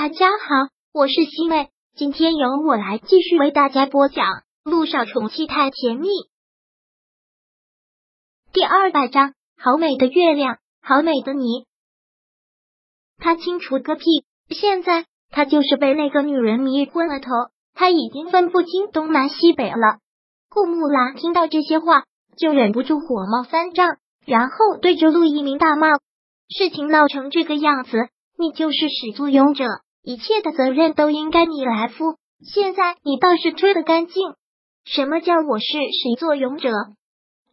大家好，我是西妹，今天由我来继续为大家播讲《路上宠妻太甜蜜》第二百章。好美的月亮，好美的你。他清楚个屁！现在他就是被那个女人迷昏了头，他已经分不清东南西北了。顾木兰听到这些话，就忍不住火冒三丈，然后对着陆一鸣大骂：“事情闹成这个样子，你就是始作俑者。”一切的责任都应该你来负，现在你倒是推得干净。什么叫我是始作俑者？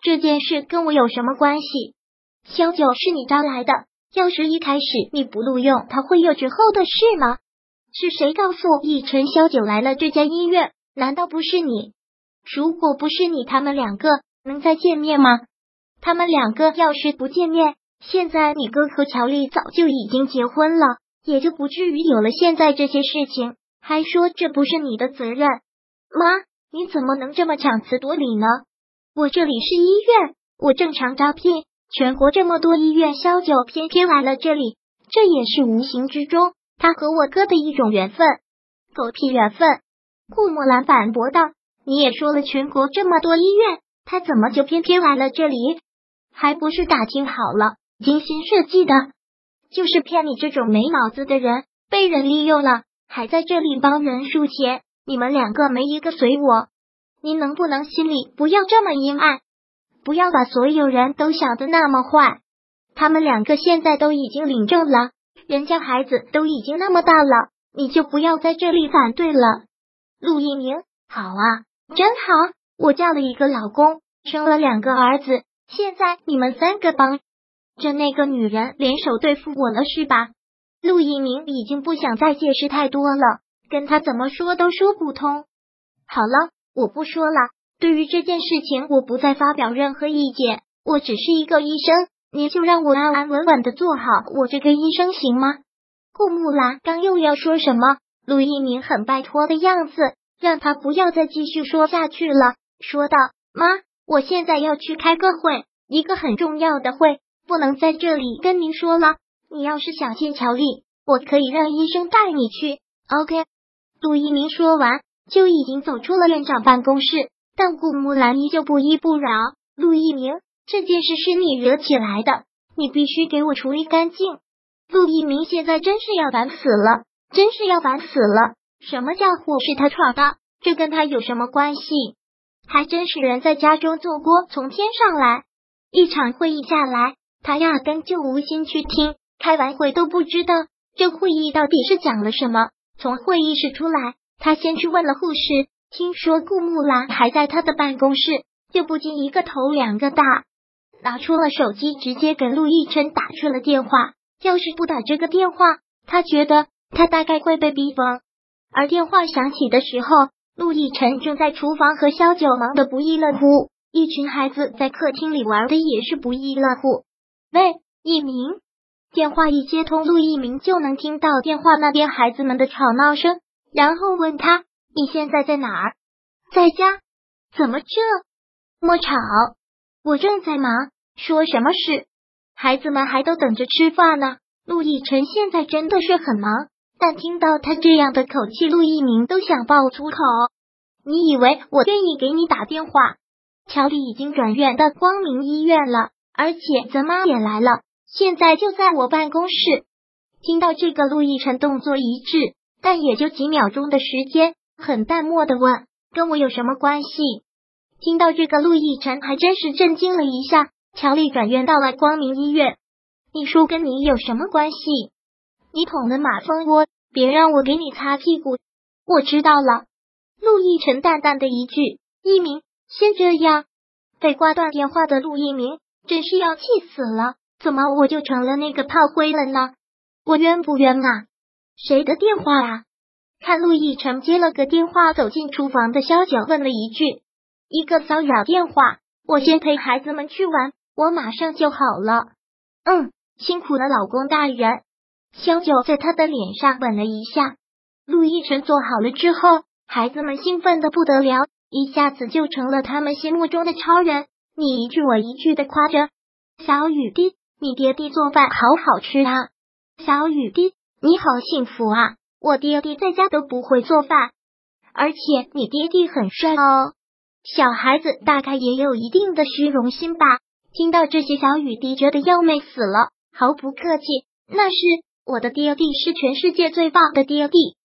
这件事跟我有什么关系？萧九是你招来的，要是一开始你不录用，他会有之后的事吗？是谁告诉逸晨萧九来了这家医院？难道不是你？如果不是你，他们两个能再见面吗？他们两个要是不见面，现在你哥和乔丽早就已经结婚了。也就不至于有了现在这些事情，还说这不是你的责任。妈，你怎么能这么强词夺理呢？我这里是医院，我正常招聘，全国这么多医院，萧九偏偏来了这里，这也是无形之中他和我哥的一种缘分。狗屁缘分！顾墨兰反驳道：“你也说了，全国这么多医院，他怎么就偏偏来了这里？还不是打听好了，精心设计的。”就是骗你这种没脑子的人，被人利用了，还在这里帮人输钱。你们两个没一个随我，您能不能心里不要这么阴暗？不要把所有人都想的那么坏。他们两个现在都已经领证了，人家孩子都已经那么大了，你就不要在这里反对了。陆一鸣，好啊，真好，我嫁了一个老公，生了两个儿子，现在你们三个帮。这那个女人联手对付我了是吧？陆一鸣已经不想再解释太多了，跟他怎么说都说不通。好了，我不说了。对于这件事情，我不再发表任何意见。我只是一个医生，你就让我安安稳稳的做好我这个医生行吗？顾木兰刚又要说什么，陆一鸣很拜托的样子，让他不要再继续说下去了，说道：“妈，我现在要去开个会，一个很重要的会。”不能在这里跟您说了。你要是想见乔丽，我可以让医生带你去。OK。陆一鸣说完，就已经走出了院长办公室。但顾木兰依旧不依不饶。陆一鸣，这件事是你惹起来的，你必须给我处理干净。陆一鸣现在真是要烦死了，真是要烦死了。什么叫祸是他闯的？这跟他有什么关系？还真是人在家中坐锅从天上来。一场会议下来。他压根就无心去听，开完会都不知道这会议到底是讲了什么。从会议室出来，他先去问了护士，听说顾木兰还在他的办公室，就不禁一个头两个大，拿出了手机，直接给陆亦辰打去了电话。要是不打这个电话，他觉得他大概会被逼疯。而电话响起的时候，陆亦辰正在厨房和萧九忙得不亦乐乎，一群孩子在客厅里玩的也是不亦乐乎。喂，一鸣，电话一接通，陆一鸣就能听到电话那边孩子们的吵闹声，然后问他：“你现在在哪儿？”在家。怎么这么吵？我正在忙。说什么事？孩子们还都等着吃饭呢。陆亦辰现在真的是很忙，但听到他这样的口气，陆一鸣都想爆粗口。你以为我愿意给你打电话？乔丽已经转院到光明医院了。而且咱妈也来了，现在就在我办公室。听到这个，陆亦辰动作一致，但也就几秒钟的时间，很淡漠的问：“跟我有什么关系？”听到这个，陆亦辰还真是震惊了一下。乔丽转院到了光明医院，你说跟你有什么关系？你捅了马蜂窝，别让我给你擦屁股。我知道了。陆亦辰淡淡的一句：“一鸣，先这样。”被挂断电话的陆一鸣。真是要气死了！怎么我就成了那个炮灰了呢？我冤不冤啊？谁的电话啊？看陆亦辰接了个电话，走进厨房的萧九问了一句：“一个骚扰电话。”我先陪孩子们去玩，我马上就好了。嗯，辛苦了，老公大人。萧九在他的脸上吻了一下。陆亦辰做好了之后，孩子们兴奋的不得了，一下子就成了他们心目中的超人。你一句我一句的夸着，小雨滴，你爹地做饭好好吃啊！小雨滴，你好幸福啊！我爹爹在家都不会做饭，而且你爹爹很帅哦。小孩子大概也有一定的虚荣心吧。听到这些，小雨滴觉得要美死了，毫不客气，那是我的爹地，是全世界最棒的爹地。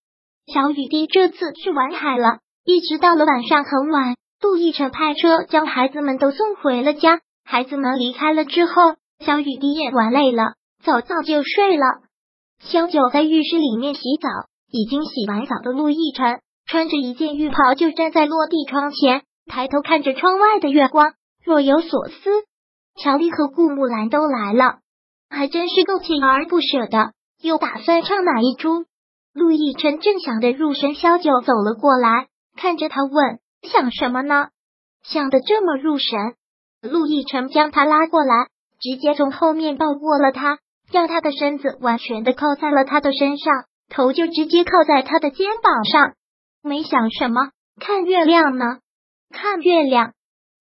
小雨滴这次去玩海了，一直到了晚上很晚，杜奕晨派车将孩子们都送回了家。孩子们离开了之后，小雨滴也玩累了，早早就睡了。小九在浴室里面洗澡，已经洗完澡的陆亦辰穿着一件浴袍就站在落地窗前，抬头看着窗外的月光，若有所思。乔丽和顾木兰都来了，还真是够锲而不舍的。又打算唱哪一出？陆亦辰正想着入神，萧九走了过来，看着他问：“想什么呢？想的这么入神？”陆亦辰将他拉过来，直接从后面抱过了他。让他的身子完全的靠在了他的身上，头就直接靠在他的肩膀上。没想什么，看月亮呢？看月亮。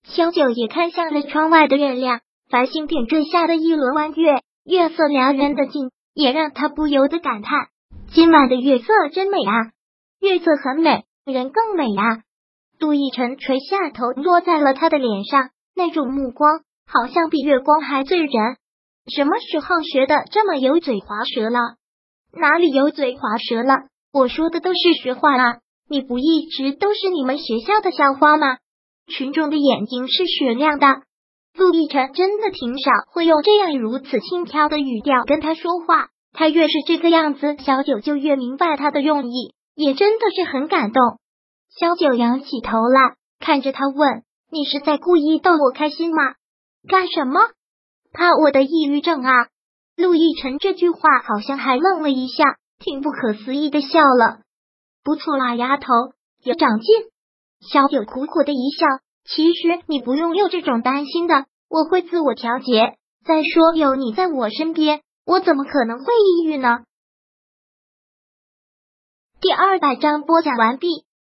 萧九也看向了窗外的月亮，繁星点缀下的一轮弯月，月色撩人的劲，也让他不由得感叹：今晚的月色真美啊！月色很美，人更美啊！杜奕晨垂下头，落在了他的脸上，那种目光好像比月光还醉人。什么时候学的这么油嘴滑舌了？哪里油嘴滑舌了？我说的都是实话啊！你不一直都是你们学校的校花吗？群众的眼睛是雪亮的。陆亦辰真的挺少会用这样如此轻佻的语调跟他说话，他越是这个样子，小九就越明白他的用意，也真的是很感动。小九仰起头来看着他问：“你是在故意逗我开心吗？干什么？”怕我的抑郁症啊！陆亦辰这句话好像还愣了一下，挺不可思议的笑了。不错啦，丫头，有长进。小九苦苦的一笑，其实你不用有这种担心的，我会自我调节。再说有你在我身边，我怎么可能会抑郁呢？第二百章播讲完毕。